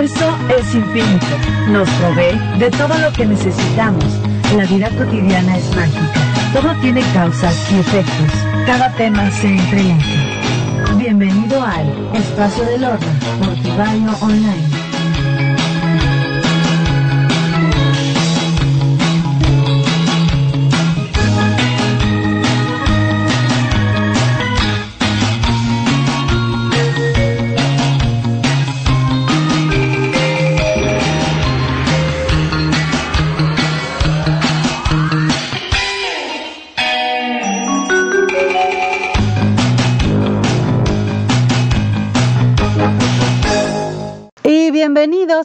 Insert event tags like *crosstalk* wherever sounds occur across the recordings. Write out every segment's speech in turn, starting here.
universo es infinito. Nos provee de todo lo que necesitamos. La vida cotidiana es mágica. Todo tiene causas y efectos. Cada tema se entrelaza. Bienvenido al Espacio del Horno por Tibaño Online.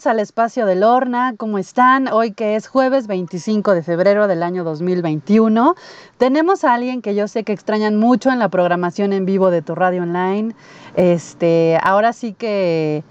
Al espacio del Horna, ¿cómo están? Hoy que es jueves 25 de febrero del año 2021, tenemos a alguien que yo sé que extrañan mucho en la programación en vivo de tu radio online. Este, ahora sí que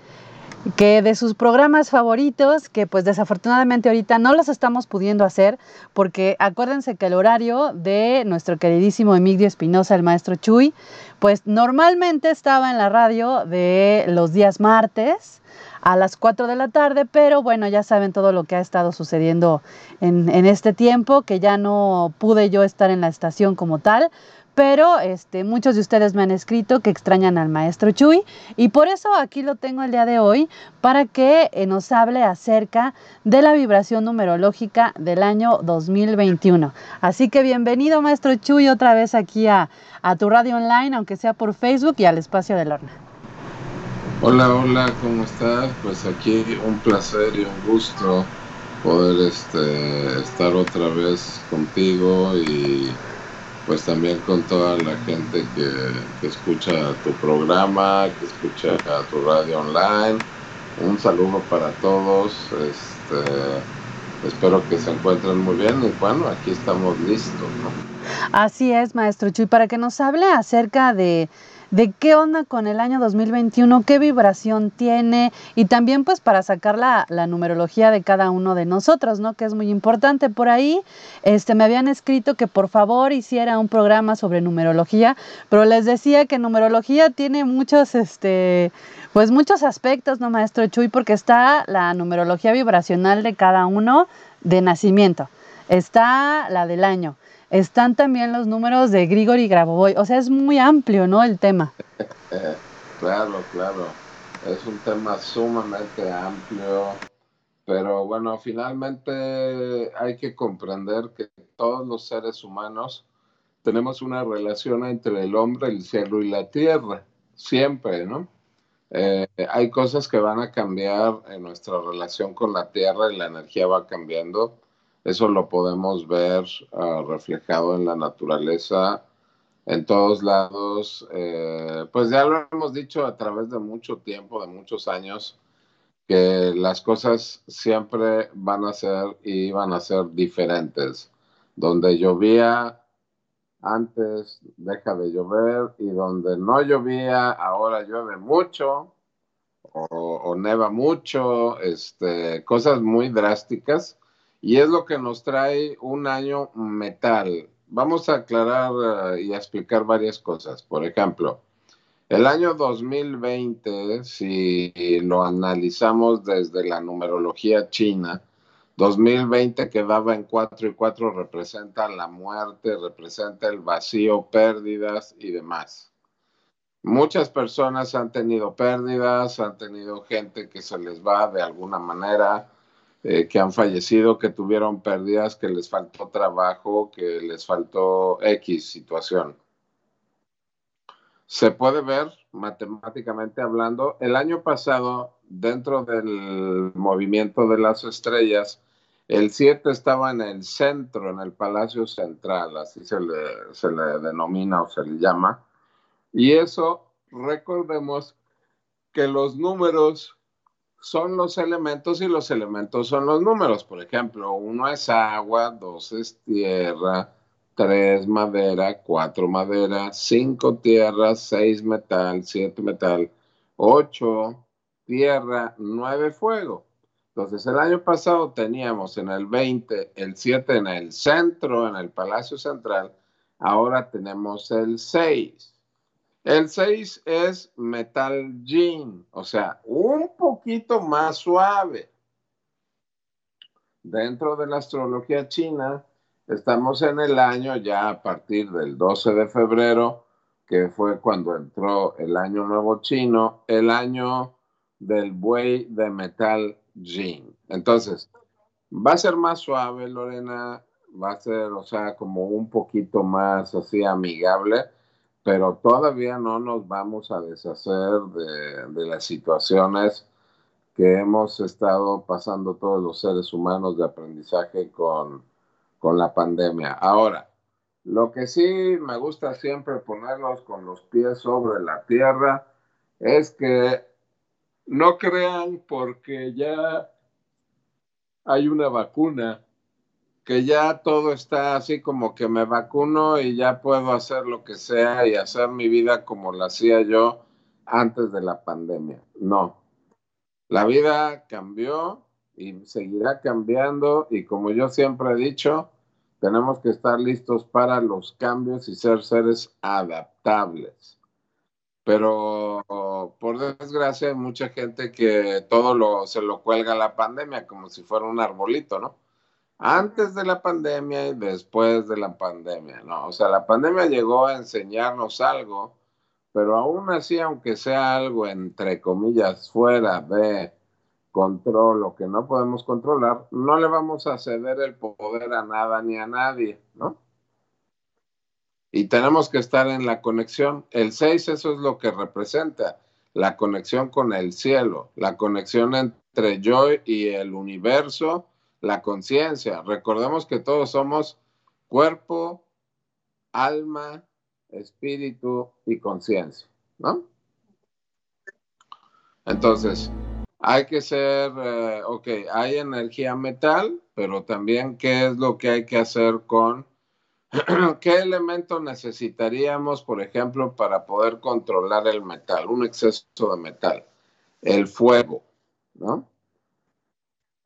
que de sus programas favoritos, que pues desafortunadamente ahorita no los estamos pudiendo hacer, porque acuérdense que el horario de nuestro queridísimo Emilio Espinosa, el maestro Chuy, pues normalmente estaba en la radio de los días martes, a las 4 de la tarde, pero bueno, ya saben todo lo que ha estado sucediendo en, este tiempo, que ya no pude yo estar en la estación como tal, pero este, muchos de ustedes me han escrito que extrañan al maestro Chuy y por eso aquí lo tengo el día de hoy para que eh, nos hable acerca de la vibración numerológica del año 2021. Así que bienvenido maestro Chuy otra vez aquí a, a tu radio online, aunque sea por Facebook y al espacio del horno. Hola, hola, ¿cómo estás? Pues aquí un placer y un gusto poder este, estar otra vez contigo y pues también con toda la gente que, escucha tu programa, que escucha tu radio online. Un saludo para todos. Este, espero que se encuentren muy bien y bueno, aquí estamos listos. Así es, maestro Chuy, para que nos hable acerca de de qué onda con el año 2021, qué vibración tiene y también pues para sacar la, numerología de cada uno de nosotros, ¿no? Que es muy importante. Por ahí este, me habían escrito que por favor hiciera un programa sobre numerología, pero les decía que numerología tiene muchos, este, pues muchos aspectos, ¿no, maestro Chuy? Porque está la numerología vibracional de cada uno de nacimiento, está la del año están también los números de Grigori Grabovoi. O sea, es muy amplio, ¿no? El tema. *laughs* claro, claro. Es un tema sumamente amplio. Pero bueno, finalmente hay que comprender que todos los seres humanos tenemos una relación entre el hombre, el cielo y la tierra. Siempre, ¿no? Eh, hay cosas que van a cambiar en nuestra relación con la tierra y la energía va cambiando eso lo podemos ver ah, reflejado en la naturaleza, en todos lados. Eh, pues ya lo hemos dicho a través de mucho tiempo, de muchos años, que las cosas siempre van a ser y van a ser diferentes. Donde llovía antes deja de llover y donde no llovía ahora llueve mucho o, neva mucho, este, cosas muy drásticas y es lo que nos trae un año metal. Vamos a aclarar eh, y a explicar varias cosas. Por ejemplo, el año 2020, si lo analizamos desde la numerología china, 2020 quedaba en 4 y 4 representa la muerte, representa el vacío, pérdidas y demás. Muchas personas han tenido pérdidas, han tenido gente que se les va de alguna manera, eh, que han fallecido, que tuvieron pérdidas, que les faltó trabajo, que les faltó X situación. Se puede ver matemáticamente hablando, el año pasado, dentro del movimiento de las estrellas, el 7 estaba en el centro, en el Palacio Central, así se le, se le denomina o se le llama. Y eso, recordemos que los números son los elementos y los elementos son los números. Por ejemplo, uno es agua, dos es tierra, tres madera, cuatro madera, cinco tierra, seis metal, siete metal, ocho tierra, nueve fuego. Entonces, el año pasado teníamos en el 20 el 7 en el centro, en el Palacio Central, ahora tenemos el 6. El 6 es Metal Jean, o sea, un poquito más suave. Dentro de la astrología china, estamos en el año ya a partir del 12 de febrero, que fue cuando entró el año nuevo chino, el año del buey de metal jean. Entonces, va a ser más suave, Lorena, va a ser, o sea, como un poquito más así amigable, pero todavía no nos vamos a deshacer de, de las situaciones que hemos estado pasando todos los seres humanos de aprendizaje con, con la pandemia. Ahora, lo que sí me gusta siempre ponerlos con los pies sobre la tierra es que no crean porque ya hay una vacuna, que ya todo está así como que me vacuno y ya puedo hacer lo que sea y hacer mi vida como la hacía yo antes de la pandemia. No, la vida cambió y seguirá cambiando y como yo siempre he dicho, tenemos que estar listos para los cambios y ser seres adaptables. Pero por desgracia hay mucha gente que todo lo, se lo cuelga la pandemia como si fuera un arbolito, ¿no? Antes de la pandemia y después de la pandemia, ¿no? O sea, la pandemia llegó a enseñarnos algo, pero aún así, aunque sea algo entre comillas fuera de control o que no podemos controlar, no le vamos a ceder el poder a nada ni a nadie, ¿no? Y tenemos que estar en la conexión. El 6, eso es lo que representa, la conexión con el cielo, la conexión entre yo y el universo, la conciencia. Recordemos que todos somos cuerpo, alma, espíritu y conciencia, ¿no? Entonces, hay que ser, eh, ok, hay energía metal, pero también qué es lo que hay que hacer con, *clears throat* qué elemento necesitaríamos, por ejemplo, para poder controlar el metal, un exceso de metal. El fuego, ¿no?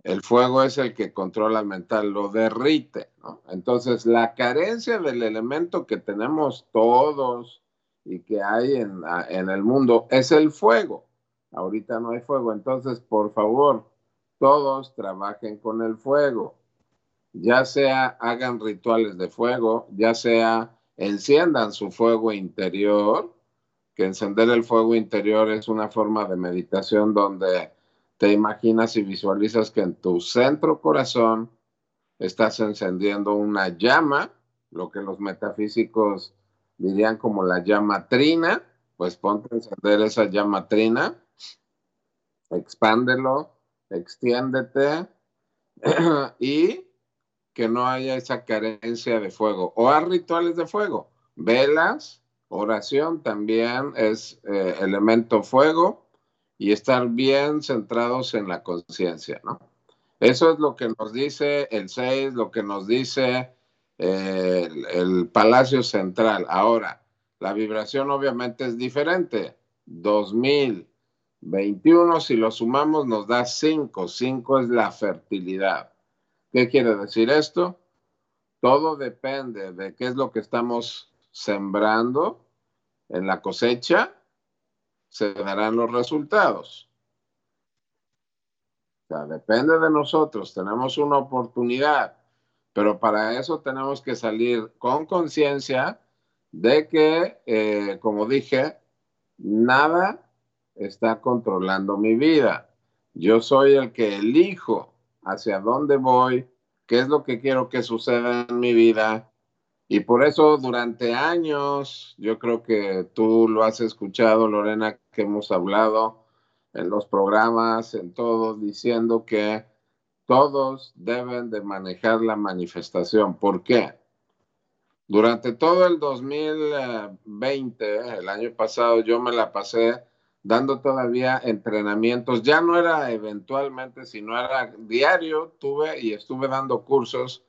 El fuego es el que controla el metal, lo derrite. Entonces, la carencia del elemento que tenemos todos y que hay en, en el mundo es el fuego. Ahorita no hay fuego, entonces por favor, todos trabajen con el fuego, ya sea hagan rituales de fuego, ya sea enciendan su fuego interior, que encender el fuego interior es una forma de meditación donde te imaginas y visualizas que en tu centro corazón estás encendiendo una llama, lo que los metafísicos dirían como la llama trina, pues ponte a encender esa llama trina expándelo, extiéndete *clears throat* y que no haya esa carencia de fuego. O haz rituales de fuego, velas, oración también es eh, elemento fuego y estar bien centrados en la conciencia, ¿no? Eso es lo que nos dice el 6, lo que nos dice eh, el, el Palacio Central. Ahora, la vibración obviamente es diferente. 2000, 21, si lo sumamos, nos da 5. 5 es la fertilidad. ¿Qué quiere decir esto? Todo depende de qué es lo que estamos sembrando en la cosecha, se darán los resultados. O sea, depende de nosotros, tenemos una oportunidad, pero para eso tenemos que salir con conciencia de que, eh, como dije, nada está controlando mi vida. Yo soy el que elijo hacia dónde voy, qué es lo que quiero que suceda en mi vida. Y por eso durante años, yo creo que tú lo has escuchado, Lorena, que hemos hablado en los programas, en todos, diciendo que todos deben de manejar la manifestación. ¿Por qué? Durante todo el 2020, el año pasado, yo me la pasé dando todavía entrenamientos. Ya no era eventualmente, sino era diario. Tuve y estuve dando cursos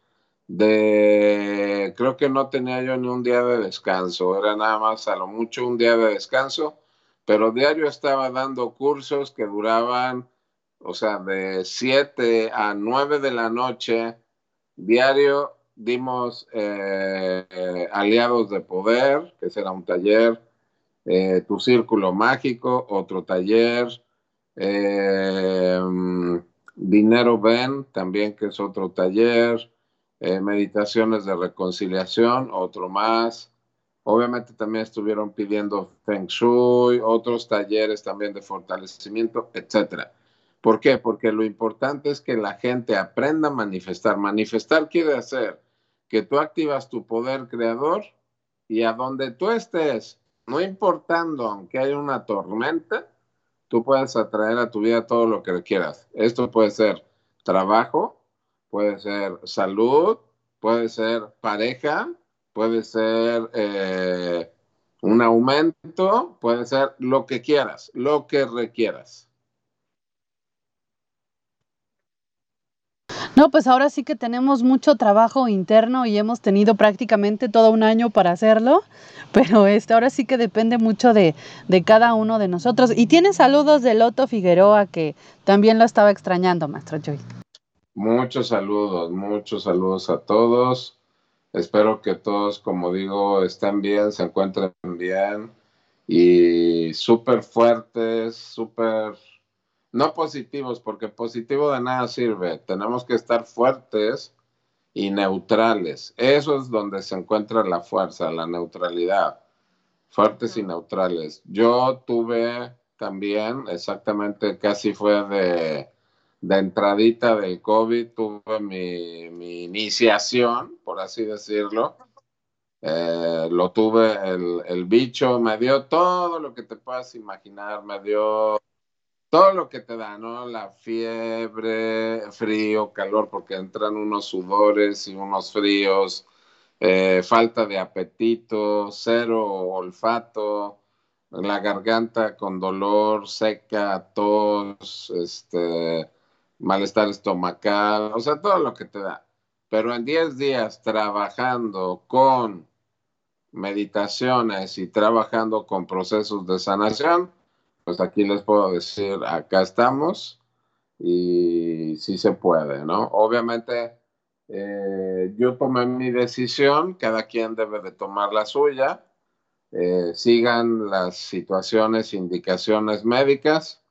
de, creo que no tenía yo ni un día de descanso, era nada más a lo mucho un día de descanso, pero diario estaba dando cursos que duraban, o sea, de 7 a 9 de la noche, diario dimos eh, eh, aliados de poder, que será un taller eh, Tu Círculo Mágico, otro taller, Dinero Ven, también que es otro taller, eh, Meditaciones de Reconciliación, otro más. Obviamente también estuvieron pidiendo Feng Shui, otros talleres también de fortalecimiento, etcétera. ¿Por qué? Porque lo importante es que la gente aprenda a manifestar. Manifestar quiere decir que tú activas tu poder creador y a donde tú estés, no importando aunque haya una tormenta, tú puedes atraer a tu vida todo lo que quieras. Esto puede ser trabajo, puede ser salud, puede ser pareja, puede ser eh, un aumento, puede ser lo que quieras, lo que requieras. No, pues ahora sí que tenemos mucho trabajo interno y hemos tenido prácticamente todo un año para hacerlo, *laughs* pero este, ahora sí que depende mucho de, de cada uno de nosotros. Y tiene saludos de Loto Figueroa que también lo estaba extrañando, maestro Joy. Muchos saludos, muchos saludos a todos. Espero que todos, como digo, estén bien, se encuentren bien y súper fuertes, súper no positivos, porque positivo de nada sirve. Tenemos que estar fuertes y neutrales. Eso es donde se encuentra la fuerza, la neutralidad. Fuertes y neutrales. Yo tuve también, exactamente, casi fue de, de entradita del COVID, tuve mi, iniciación, por así decirlo. Eh, lo tuve, el, el bicho me dio todo lo que te puedas imaginar, me dio todo lo que te da, ¿no? La fiebre, frío, calor, porque entran unos sudores y unos fríos, eh, falta de apetito, cero olfato, la garganta con dolor, seca, tos, este, malestar estomacal, o sea, todo lo que te da. Pero en 10 días trabajando con meditaciones y trabajando con procesos de sanación, pues aquí les puedo decir, acá estamos y sí se puede, ¿no? Obviamente eh, yo tomé mi decisión, cada quien debe de tomar la suya, eh, sigan las situaciones, indicaciones médicas,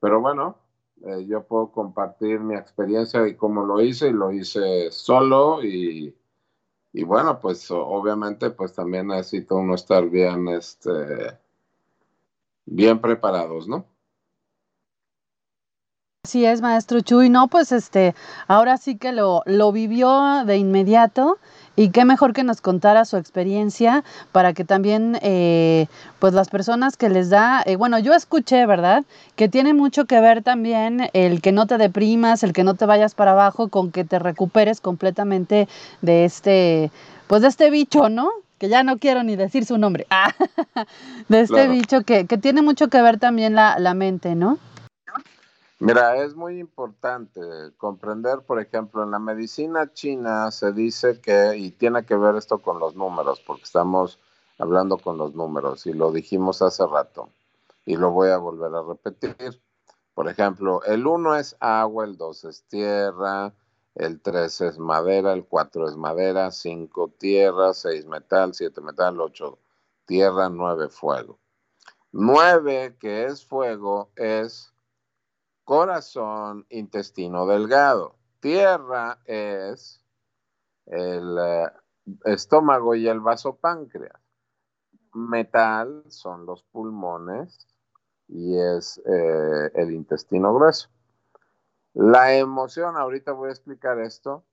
pero bueno, eh, yo puedo compartir mi experiencia de cómo lo hice y lo hice solo y, y bueno, pues obviamente pues también necesito uno estar bien, este, bien preparados, ¿no? Así es, maestro Chuy. No, pues este, ahora sí que lo, lo vivió de inmediato y qué mejor que nos contara su experiencia para que también, eh, pues las personas que les da, eh, bueno, yo escuché, ¿verdad? Que tiene mucho que ver también el que no te deprimas, el que no te vayas para abajo, con que te recuperes completamente de este, pues de este bicho, ¿no? que ya no quiero ni decir su nombre, ah, *laughs* de este bicho que, tiene mucho que ver también la, la mente, ¿no? Mira, es muy importante comprender, por ejemplo, en la medicina china se dice que, y tiene que ver esto con los números, porque estamos hablando con los números, y lo dijimos hace rato, y lo voy a volver a repetir. Por ejemplo, el 1 es agua, el 2 es tierra, el 3 es madera, el 4 es madera, 5 tierra, 6 metal, 7 metal, 8 tierra, 9 fuego. 9, que es fuego, es corazón, intestino delgado. Tierra es el eh, estómago y el vasopáncreas. Metal son los pulmones y es eh, el intestino grueso. La emoción, ahorita voy a explicar esto,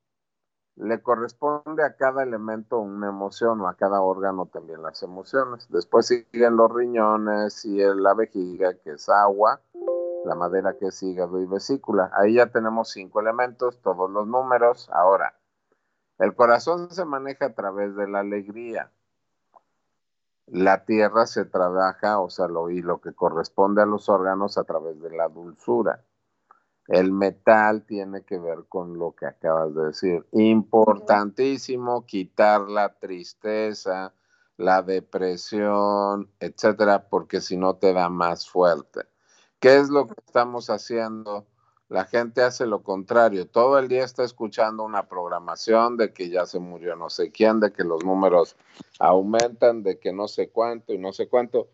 le corresponde a cada elemento una emoción o a cada órgano también las emociones. Después siguen los riñones y la vejiga, que es agua, la madera, que es hígado y vesícula. Ahí ya tenemos cinco elementos, todos los números. Ahora, el corazón se maneja a través de la alegría. La tierra se trabaja, o sea, lo, y lo que corresponde a los órganos a través de la dulzura. El metal tiene que ver con lo que acabas de decir. Importantísimo quitar la tristeza, la depresión, etcétera, porque si no te da más fuerte. ¿Qué es lo que estamos haciendo? La gente hace lo contrario. Todo el día está escuchando una programación de que ya se murió no sé quién, de que los números aumentan, de que no sé cuánto y no sé cuánto.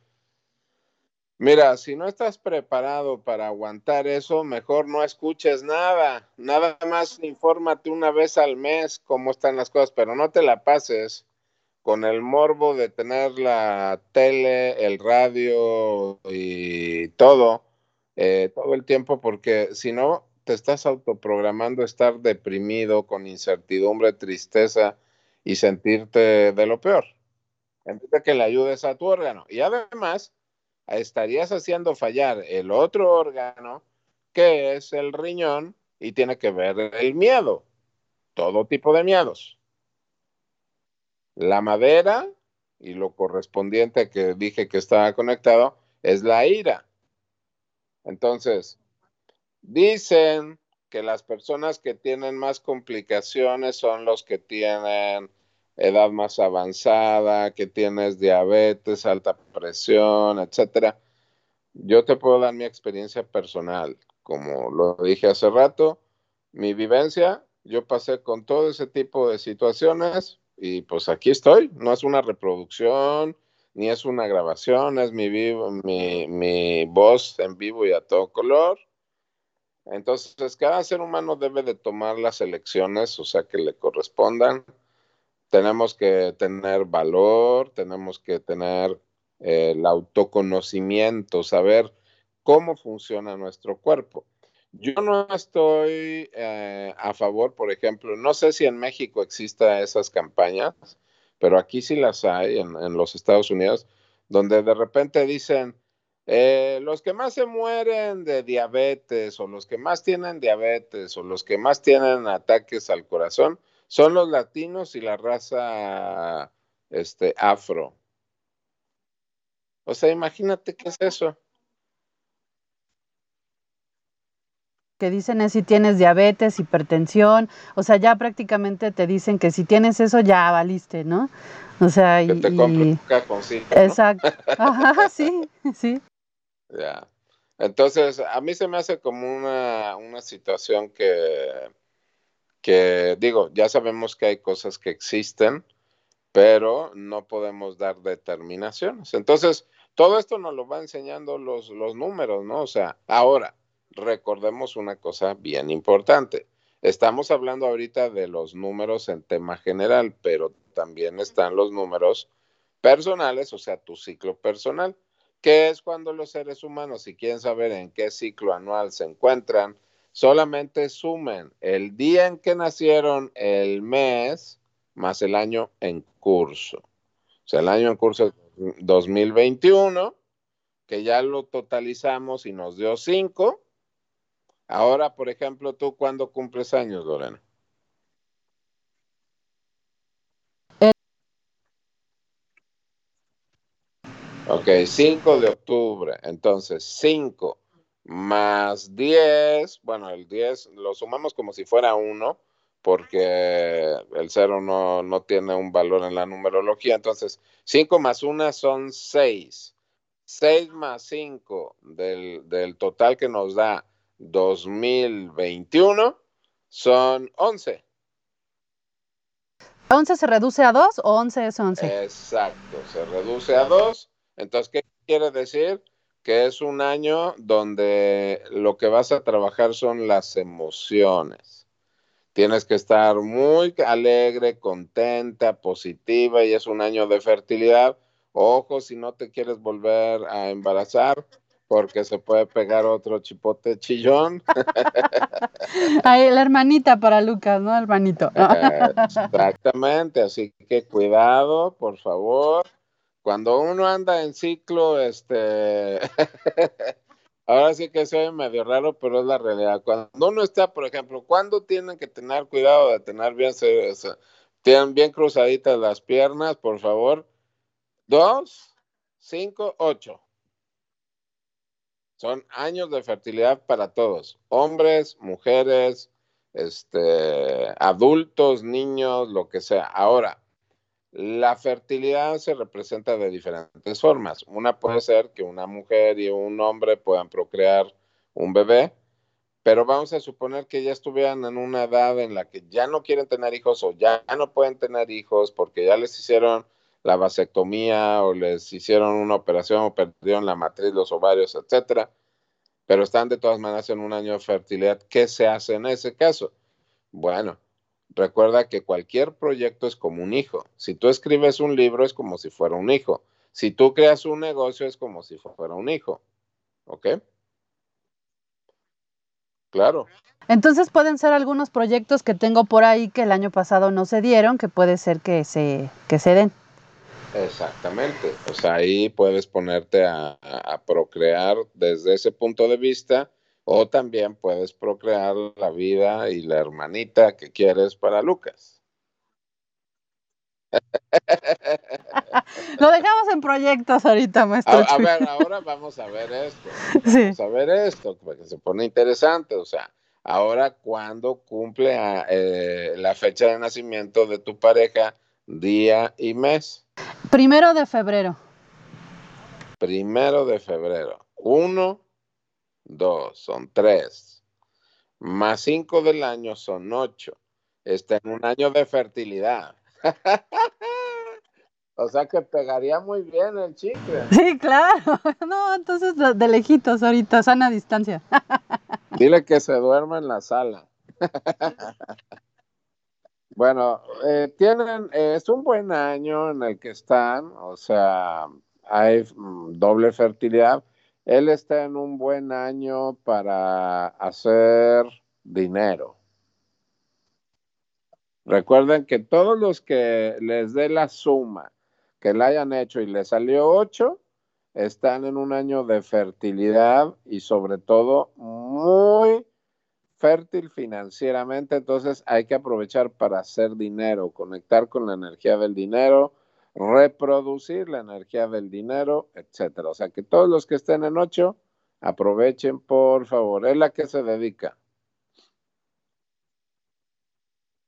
Mira, si no estás preparado para aguantar eso, mejor no escuches nada. Nada más infórmate una vez al mes cómo están las cosas, pero no te la pases con el morbo de tener la tele, el radio y todo, eh, todo el tiempo, porque si no, te estás autoprogramando estar deprimido, con incertidumbre, tristeza y sentirte de lo peor. En vez de que le ayudes a tu órgano. Y además, estarías haciendo fallar el otro órgano, que es el riñón, y tiene que ver el miedo, todo tipo de miedos. La madera y lo correspondiente que dije que estaba conectado es la ira. Entonces, dicen que las personas que tienen más complicaciones son los que tienen edad más avanzada, que tienes diabetes, alta presión, etcétera. Yo te puedo dar mi experiencia personal, como lo dije hace rato, mi vivencia, yo pasé con todo ese tipo de situaciones y pues aquí estoy, no es una reproducción, ni es una grabación, es mi, mi, mi voz en vivo y a todo color. Entonces, cada ser humano debe de tomar las elecciones, o sea, que le correspondan tenemos que tener valor, tenemos que tener eh, el autoconocimiento, saber cómo funciona nuestro cuerpo. Yo no estoy eh, a favor, por ejemplo, no sé si en México exista esas campañas, pero aquí sí las hay en, los Estados Unidos, donde de repente dicen, eh, los que más se mueren de diabetes o los que más tienen diabetes o los que más tienen ataques al corazón son los latinos y la raza este, afro. O sea, imagínate qué es eso. Que dicen es si tienes diabetes, hipertensión, o sea, ya prácticamente te dicen que si tienes eso ya valiste, ¿no? O sea, y, te y... Exacto. Ajá, *laughs* sí, sí. Ya. Entonces, a mí se me hace como una, una situación que que digo, ya sabemos que hay cosas que existen, pero no podemos dar determinaciones. Entonces, todo esto nos lo va enseñando los, los números, ¿no? O sea, ahora, recordemos una cosa bien importante. Estamos hablando ahorita de los números en tema general, pero también están los números personales, o sea, tu ciclo personal, que es cuando los seres humanos, si quieren saber en qué ciclo anual se encuentran, solamente sumen el día en que nacieron, el mes, más el año en curso. O sea, el año en curso 2021, que ya lo totalizamos y nos dio cinco. Ahora, por ejemplo, tú, ¿cuándo cumples años, Lorena? Ok, 5 de octubre. Entonces, 5 más 10, bueno, el 10 lo sumamos como si fuera 1, porque el 0 no, no, tiene un valor en la numerología. Entonces, 5 más 1 son 6. 6 más 5 del, del total que nos da 2021 son 11. ¿11 se reduce a 2 o 11 es 11? Exacto, se reduce a 2. Entonces, ¿qué quiere decir? que es un año donde lo que vas a trabajar son las emociones. Tienes que estar muy alegre, contenta, positiva y es un año de fertilidad. Ojo si no te quieres volver a embarazar porque se puede pegar otro chipote chillón. *laughs* Ay, la hermanita para Lucas, ¿no? Hermanito. Exactamente, así que cuidado, por favor cuando uno anda en ciclo, este, *laughs* ahora sí que soy medio raro, pero es la realidad. Cuando uno está, por ejemplo, ¿cuándo tienen que tener cuidado de tener bien, tienen bien cruzaditas las piernas, por favor? Dos, cinco, ocho. Son años de fertilidad para todos, hombres, mujeres, este, adultos, niños, lo que sea. Ahora, la fertilidad se representa de diferentes formas. Una puede ser que una mujer y un hombre puedan procrear un bebé, pero vamos a suponer que ya estuvieran en una edad en la que ya no quieren tener hijos o ya no pueden tener hijos porque ya les hicieron la vasectomía o les hicieron una operación o perdieron la matriz, los ovarios, etcétera, pero están de todas maneras en un año de fertilidad. ¿Qué se hace en ese caso? Bueno, recuerda que cualquier proyecto es como un hijo. Si tú escribes un libro es como si fuera un hijo. Si tú creas un negocio es como si fuera un hijo. ¿Ok? Claro. Entonces pueden ser algunos proyectos que tengo por ahí que el año pasado no se dieron, que puede ser que se, que se den. Exactamente. O sea, ahí puedes ponerte a, procrear desde ese punto de vista o también puedes procrear la vida y la hermanita que quieres para Lucas. *laughs* Lo dejamos en proyectos ahorita, maestro. A, ver, ahora vamos a ver esto. *laughs* Vamos a ver esto, porque se pone interesante. O sea, ahora cuando cumple eh, la fecha de nacimiento de tu pareja, día y mes. Primero de febrero. Primero de febrero. Uno, dos, son tres. Más cinco del año son ocho. Está en un año de fertilidad. *laughs* o sea que pegaría muy bien el chicle. Sí, claro. *laughs* No, entonces de lejitos ahorita, sana distancia. *laughs* Dile que se duerma en la sala. Bueno, eh, tienen, eh, es un buen año en el que están, o sea, hay mm, doble fertilidad. Él está en un buen año para hacer dinero. Recuerden que todos los que les dé la suma que le hayan hecho y le salió 8, están en un año de fertilidad y sobre todo muy fértil financieramente, entonces hay que aprovechar para hacer dinero, conectar con la energía del dinero, reproducir la energía del dinero, etcétera. O sea que todos los que estén en ocho, aprovechen por favor. ¿Es la que se dedica?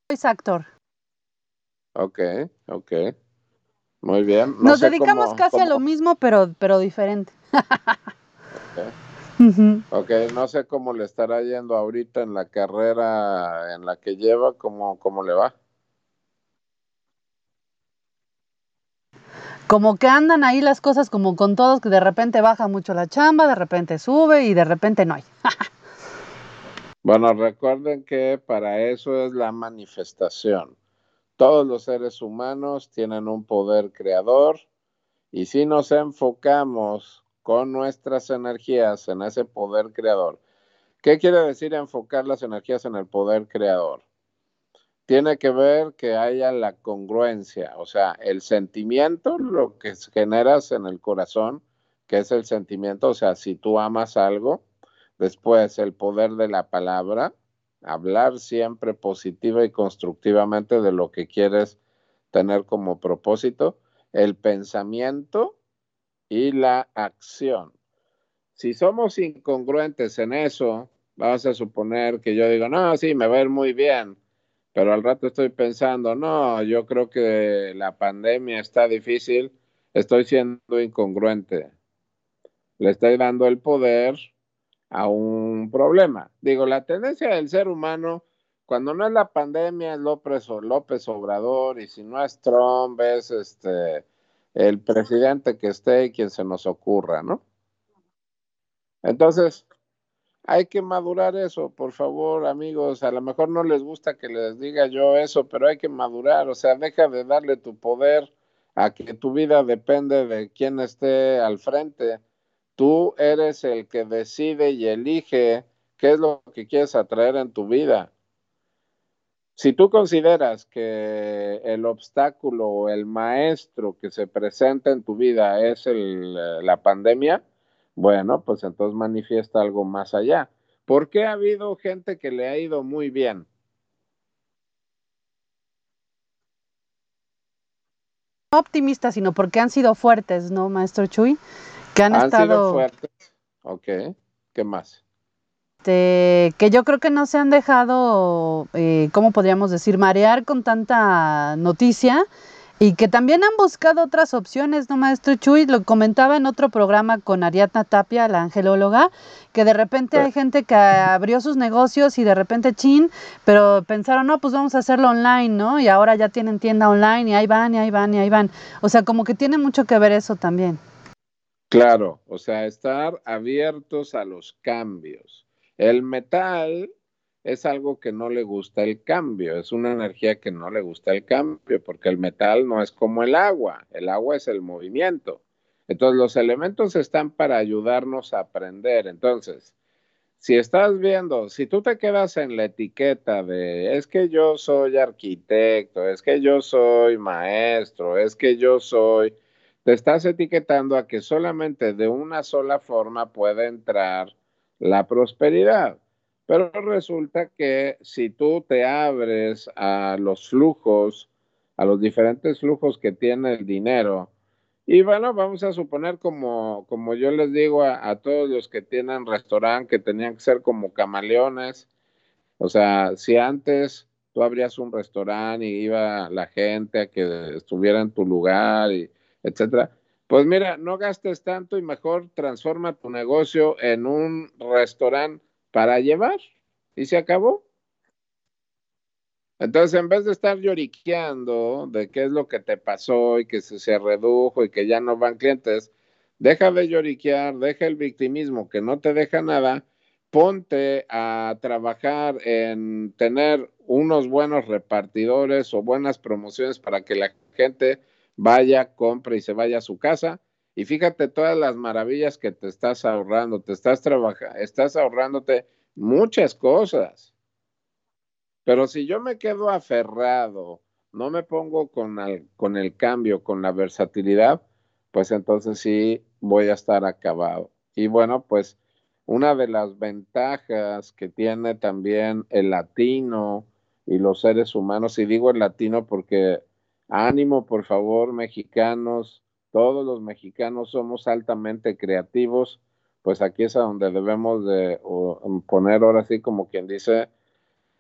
Es actor. Ok, ok. Muy bien. Nos dedicamos casi a lo mismo, pero, pero diferente. Ok, no sé cómo le estará yendo ahorita en la carrera en la que lleva, cómo, cómo le va. Como que andan ahí las cosas como con todos, que de repente baja mucho la chamba, de repente sube y de repente no hay. *laughs* bueno, recuerden que para eso es la manifestación. Todos los seres humanos tienen un poder creador y si nos enfocamos con nuestras energías en ese poder creador. ¿Qué quiere decir enfocar las energías en el poder creador? Tiene que ver que haya la congruencia, o sea, el sentimiento, lo que generas en el corazón, que es el sentimiento, o sea, si tú amas algo, después el poder de la palabra, hablar siempre positiva y constructivamente de lo que quieres tener como propósito, el pensamiento, y la acción. Si somos incongruentes en eso, vamos a suponer que yo digo, no, sí, me va a ir muy bien, pero al rato estoy pensando, no, yo creo que la pandemia está difícil, estoy siendo incongruente. Le estoy dando el poder a un problema. Digo, la tendencia del ser humano, cuando no es la pandemia, es López, López Obrador, y si no es Trump, es este el presidente que esté y quien se nos ocurra, ¿no? Entonces, hay que madurar eso, por favor, amigos. A lo mejor no les gusta que les diga yo eso, pero hay que madurar. O sea, deja de darle tu poder a que tu vida depende de quién esté al frente. Tú eres el que decide y elige qué es lo que quieres atraer en tu vida. Si tú consideras que el obstáculo o el maestro que se presenta en tu vida es el, eh, la pandemia, bueno, pues entonces manifiesta algo más allá. ¿Por qué ha habido gente que le ha ido muy bien? No optimistas, sino porque han sido fuertes, ¿no, maestro Chuy? Que han, estado... sido fuertes. Ok, ¿qué más? Este, que yo creo que no se han dejado, eh, ¿cómo podríamos decir?, marear con tanta noticia y que también han buscado otras opciones, ¿no, maestro Chuy? Lo comentaba en otro programa con Ariadna Tapia, la angelóloga, que de repente hay gente que abrió sus negocios y de repente chin, pero pensaron, no, pues vamos a hacerlo online, ¿no? Y ahora ya tienen tienda online y ahí van, y ahí van, y ahí van. O sea, como que tiene mucho que ver eso también. Claro, o sea, estar abiertos a los cambios. El metal es algo que no le gusta el cambio, es una energía que no le gusta el cambio, porque el metal no es como el agua, el agua es el movimiento. Entonces los elementos están para ayudarnos a aprender. Entonces, si estás viendo, si tú te quedas en la etiqueta de es que yo soy arquitecto, es que yo soy maestro, es que yo soy, te estás etiquetando a que solamente de una sola forma puede entrar la prosperidad. Pero resulta que si tú te abres a los flujos, a los diferentes flujos que tiene el dinero, y bueno, vamos a suponer como, como yo les digo a, todos los que tienen restaurante que tenían que ser como camaleones, o sea, si antes tú abrías un restaurante y iba la gente a que estuviera en tu lugar, y etcétera, pues mira, no gastes tanto y mejor transforma tu negocio en un restaurante para llevar y se acabó. Entonces, en vez de estar lloriqueando de qué es lo que te pasó y que se, se redujo y que ya no van clientes, deja de lloriquear, deja el victimismo que no te deja nada, ponte a trabajar en tener unos buenos repartidores o buenas promociones para que la gente vaya, compre y se vaya a su casa. Y fíjate todas las maravillas que te estás ahorrando, te estás trabajando, estás ahorrándote muchas cosas. Pero si yo me quedo aferrado, no me pongo con el, con el cambio, con la versatilidad, pues entonces sí voy a estar acabado. Y bueno, pues una de las ventajas que tiene también el latino y los seres humanos, y digo el latino porque ánimo, por favor, mexicanos, todos los mexicanos somos altamente creativos pues aquí es a donde debemos de poner ahora sí como quien dice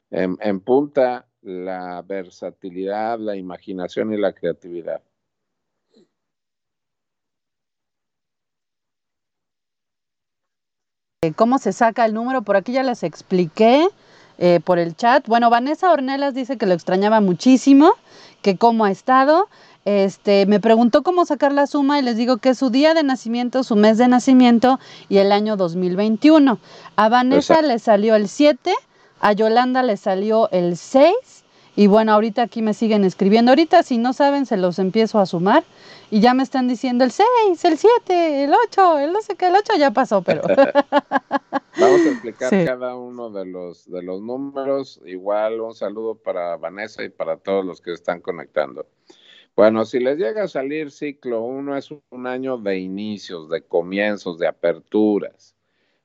en, punta la versatilidad, la imaginación y la creatividad. ¿Cómo se saca el número? Por aquí ya les expliqué eh, por el chat. Bueno, Vanessa Ornelas dice que lo extrañaba muchísimo, que cómo ha estado. Este, me preguntó cómo sacar la suma y les digo que es su día de nacimiento, su mes de nacimiento y el año 2021. A Vanessa le salió el 7, a Yolanda le salió el 6 y bueno, ahorita aquí me siguen escribiendo. Ahorita si no saben se los empiezo a sumar y ya me están diciendo el 6, el 7, el 8, el no sé qué, el 8 ya pasó, pero... *laughs* Vamos a *laughs* explicar cada uno de los, de los números. Igual un saludo para Vanessa y para todos los que están conectando. Bueno, si les llega a salir ciclo uno, es un año de inicios, de comienzos, de aperturas.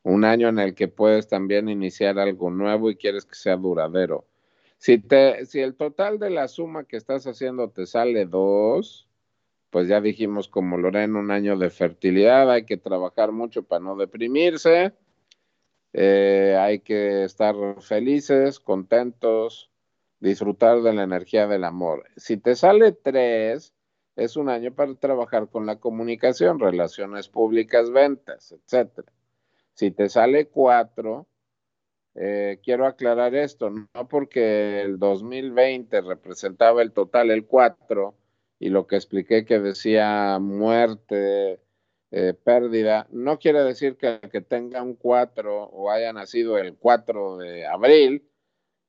Un año en el que puedes también iniciar algo nuevo y quieres que sea duradero. Si, te, si el total de la suma que estás haciendo te sale dos, pues ya dijimos como Lorena, un año de fertilidad, hay que trabajar mucho para no deprimirse, eh, hay que estar felices, contentos, disfrutar de la energía del amor. Si te sale tres, es un año para trabajar con la comunicación, relaciones públicas, ventas, etc. Si te sale cuatro, eh, quiero aclarar esto, no porque el 2020 representaba el total el cuatro y lo que expliqué que decía muerte, eh, pérdida, no quiere decir que el que tenga un cuatro o haya nacido el 4 de abril,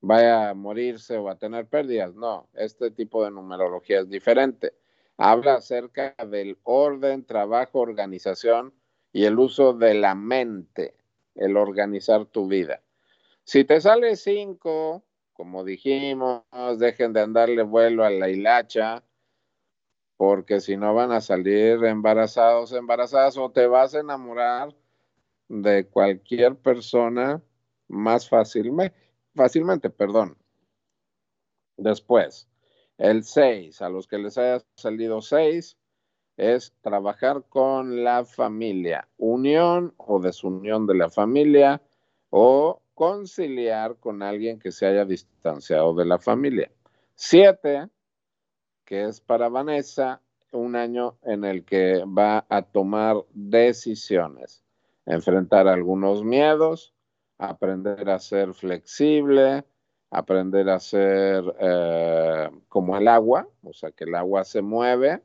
vaya a morirse o a tener pérdidas. No, este tipo de numerología es diferente. Habla acerca del orden, trabajo, organización y el uso de la mente, el organizar tu vida. Si te sale cinco, como dijimos, dejen de andarle vuelo a la hilacha, porque si no van a salir embarazados, embarazadas, o te vas a enamorar de cualquier persona más fácilmente fácilmente, perdón. Después, el 6, a los que les haya salido 6, es trabajar con la familia, unión o desunión de la familia o conciliar con alguien que se haya distanciado de la familia. 7, que es para Vanessa un año en el que va a tomar decisiones, enfrentar algunos miedos, aprender a ser flexible, aprender a ser eh, como el agua, o sea, que el agua se mueve,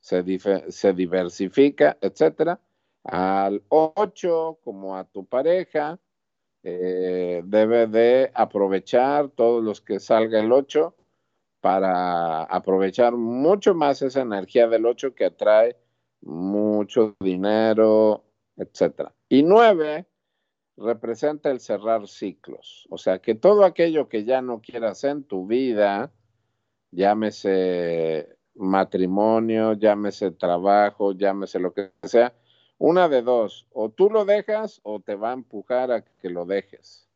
se, se diversifica, etcétera. Al 8, como a tu pareja, eh, debe de aprovechar todos los que salga el 8 para aprovechar mucho más esa energía del 8 que atrae mucho dinero, etcétera. Y 9 representa el cerrar ciclos, o sea, que todo aquello que ya no quieras en tu vida, llámese matrimonio, llámese trabajo, llámese lo que sea, una de dos, o tú lo dejas o te va a empujar a que lo dejes.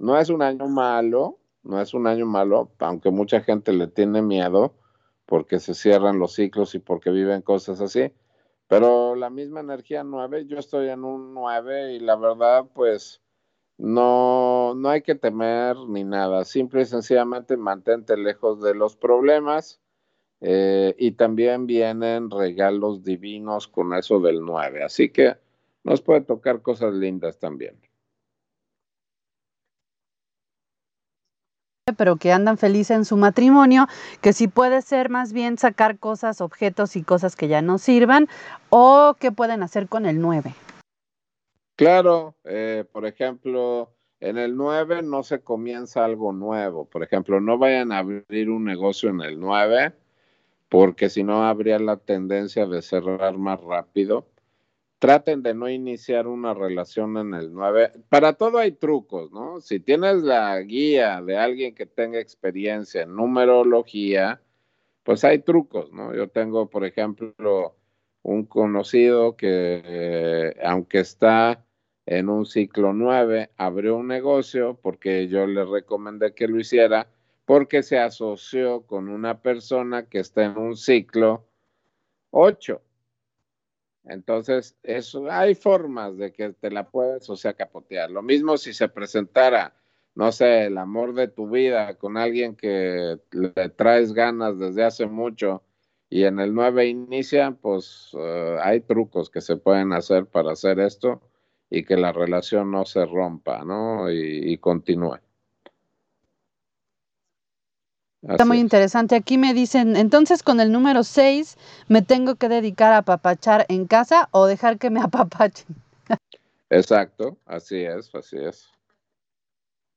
No es un año malo, no es un año malo, aunque mucha gente le tiene miedo porque se cierran los ciclos y porque viven cosas así, pero la misma energía nueve, yo estoy en un nueve y la verdad pues no, no hay que temer ni nada, simple y sencillamente mantente lejos de los problemas eh, y también vienen regalos divinos con eso del 9. Así que nos puede tocar cosas lindas también. Pero que andan felices en su matrimonio, que si puede ser más bien sacar cosas, objetos y cosas que ya no sirvan, o qué pueden hacer con el 9. Claro, eh, por ejemplo, en el 9 no se comienza algo nuevo. Por ejemplo, no vayan a abrir un negocio en el 9 porque si no habría la tendencia de cerrar más rápido. Traten de no iniciar una relación en el 9. Para todo hay trucos, ¿no? Si tienes la guía de alguien que tenga experiencia en numerología, pues hay trucos, ¿no? Yo tengo, por ejemplo, un conocido que, eh, aunque está en un ciclo 9, abrió un negocio porque yo le recomendé que lo hiciera porque se asoció con una persona que está en un ciclo 8. Entonces, eso, hay formas de que te la puedes, o sea, capotear. Lo mismo si se presentara, no sé, el amor de tu vida con alguien que le traes ganas desde hace mucho y en el 9 inicia, pues eh, hay trucos que se pueden hacer para hacer esto y que la relación no se rompa, ¿no? y continúe. Está muy interesante. Aquí me dicen, entonces con el número 6 me tengo que dedicar a apapachar en casa o dejar que me *laughs* apapachen. Exacto, así es, así es.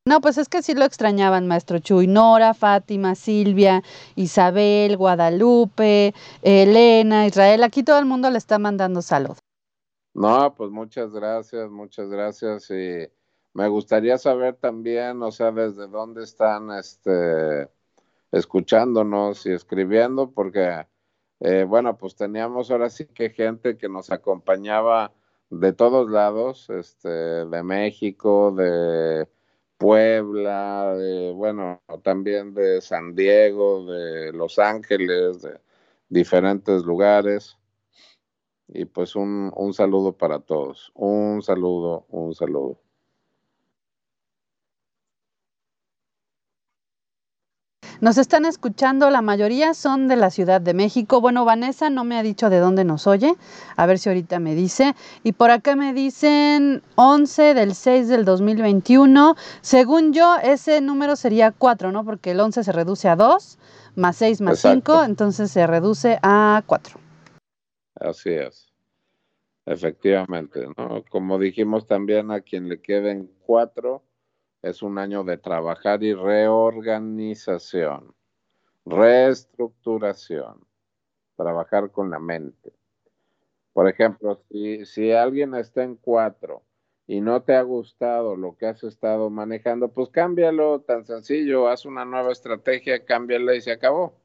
No, pues es que sí lo extrañaban, maestro Chuy. Nora, Fátima, Silvia, Isabel, Guadalupe, Elena, Israel. Aquí todo el mundo le está mandando salud. No, pues muchas gracias, muchas gracias. Y me gustaría saber también, o sea, desde dónde están, este, escuchándonos y escribiendo, porque, eh, bueno, pues teníamos ahora sí que gente que nos acompañaba de todos lados, este, de México, de Puebla, de, bueno, también de San Diego, de Los Ángeles, de diferentes lugares. Y pues un, un saludo para todos, un saludo, un saludo. Nos están escuchando, la mayoría son de la Ciudad de México. Bueno, Vanessa no me ha dicho de dónde nos oye, a ver si ahorita me dice. Y por acá me dicen 11 del 6 del 2021. Según yo, ese número sería 4, ¿no? Porque el 11 se reduce a 2, más 6 más 5, entonces se reduce a 4. Así es. Efectivamente, ¿no? Como dijimos también a quien le queden 4 es un año de trabajar y reorganización, reestructuración, trabajar con la mente. Por ejemplo, si, si alguien está en cuatro y no te ha gustado lo que has estado manejando, pues cámbialo, tan sencillo, haz una nueva estrategia, cámbiala y se acabó.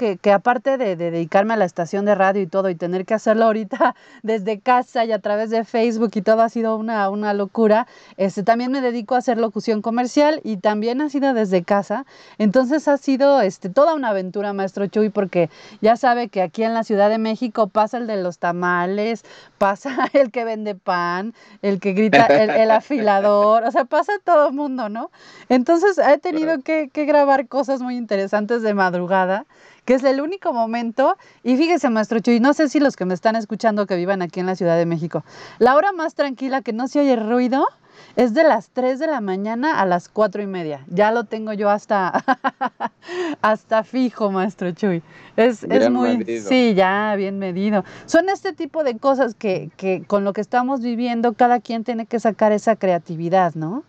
Que, que aparte de, dedicarme a la estación de radio y todo y tener que hacerlo ahorita *laughs* desde casa y a través de Facebook y todo ha sido una, una locura, este, también me dedico a hacer locución comercial y también ha sido desde casa. Entonces ha sido este, toda una aventura, maestro Chuy, porque ya sabe que aquí en la Ciudad de México pasa el de los tamales, *laughs* pasa el que vende pan, el que grita, el, *laughs* afilador, o sea, pasa todo el mundo, ¿no? Entonces he tenido que, que grabar cosas muy interesantes de madrugada que es el único momento, y fíjese, maestro Chuy, no sé si los que me están escuchando que vivan aquí en la Ciudad de México, la hora más tranquila que no se oye ruido es de las 3 de la mañana a las 4 y media. Ya lo tengo yo hasta, *laughs* hasta fijo, maestro Chuy. Es, es muy, sí, ya bien medido. Son este tipo de cosas que, que con lo que estamos viviendo, cada quien tiene que sacar esa creatividad, ¿no?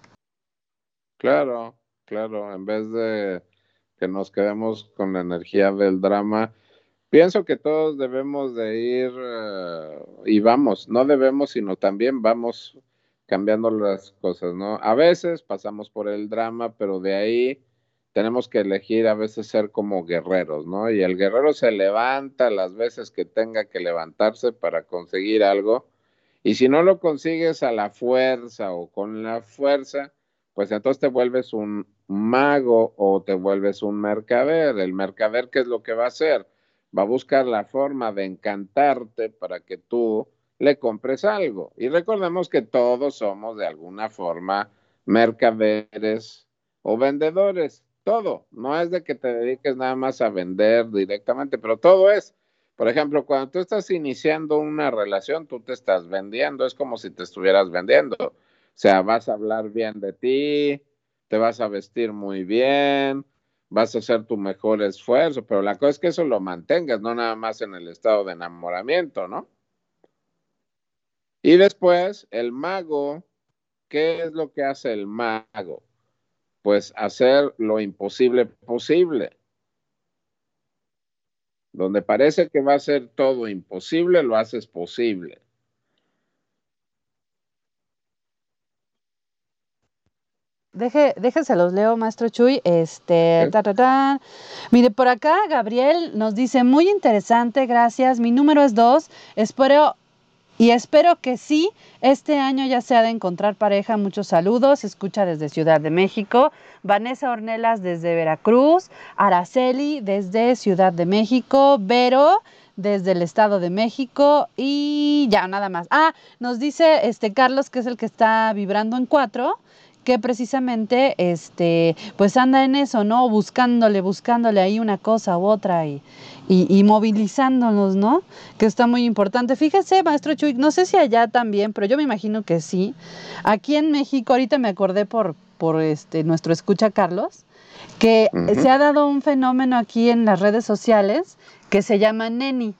Claro, claro, en vez de que nos quedemos con la energía del drama, pienso que todos debemos de ir eh, y vamos, no debemos, sino también vamos cambiando las cosas, ¿no? A veces pasamos por el drama, pero de ahí tenemos que elegir a veces ser como guerreros, ¿no? Y el guerrero se levanta las veces que tenga que levantarse para conseguir algo. Y si no lo consigues a la fuerza o con la fuerza, pues entonces te vuelves un mago o te vuelves un mercader. El mercader, ¿qué es lo que va a hacer? Va a buscar la forma de encantarte para que tú le compres algo. Y recordemos que todos somos de alguna forma mercaderes o vendedores. Todo. No es de que te dediques nada más a vender directamente, pero todo es. Por ejemplo, cuando tú estás iniciando una relación, tú te estás vendiendo. Es como si te estuvieras vendiendo. Sea, vas a hablar bien de ti, te vas a vestir muy bien, vas a hacer tu mejor esfuerzo, pero la cosa es que eso lo mantengas, no nada más en el estado de enamoramiento, ¿no? Y después, el mago, ¿qué es lo que hace el mago? Pues hacer lo imposible posible. Donde parece que va a ser todo imposible, lo haces posible. Deje, déjense los leo, maestro Chuy. Este, Mire, por acá Gabriel nos dice, muy interesante, gracias. Mi número es dos. Espero y espero que sí, este año ya sea de encontrar pareja. Muchos saludos. Escucha desde Ciudad de México. Vanessa Ornelas desde Veracruz. Araceli desde Ciudad de México. Vero desde el Estado de México. Y ya, nada más. Ah, nos dice este Carlos, que es el que está vibrando en cuatro que precisamente este pues anda en eso, ¿no? Buscándole, buscándole ahí una cosa u otra y, y, movilizándonos, ¿no? Que está muy importante. Fíjese, maestro Chuy, no sé si allá también, pero yo me imagino que sí. Aquí en México, ahorita me acordé por, por este, nuestro escucha Carlos, que se ha dado un fenómeno aquí en las redes sociales que se llama Neni,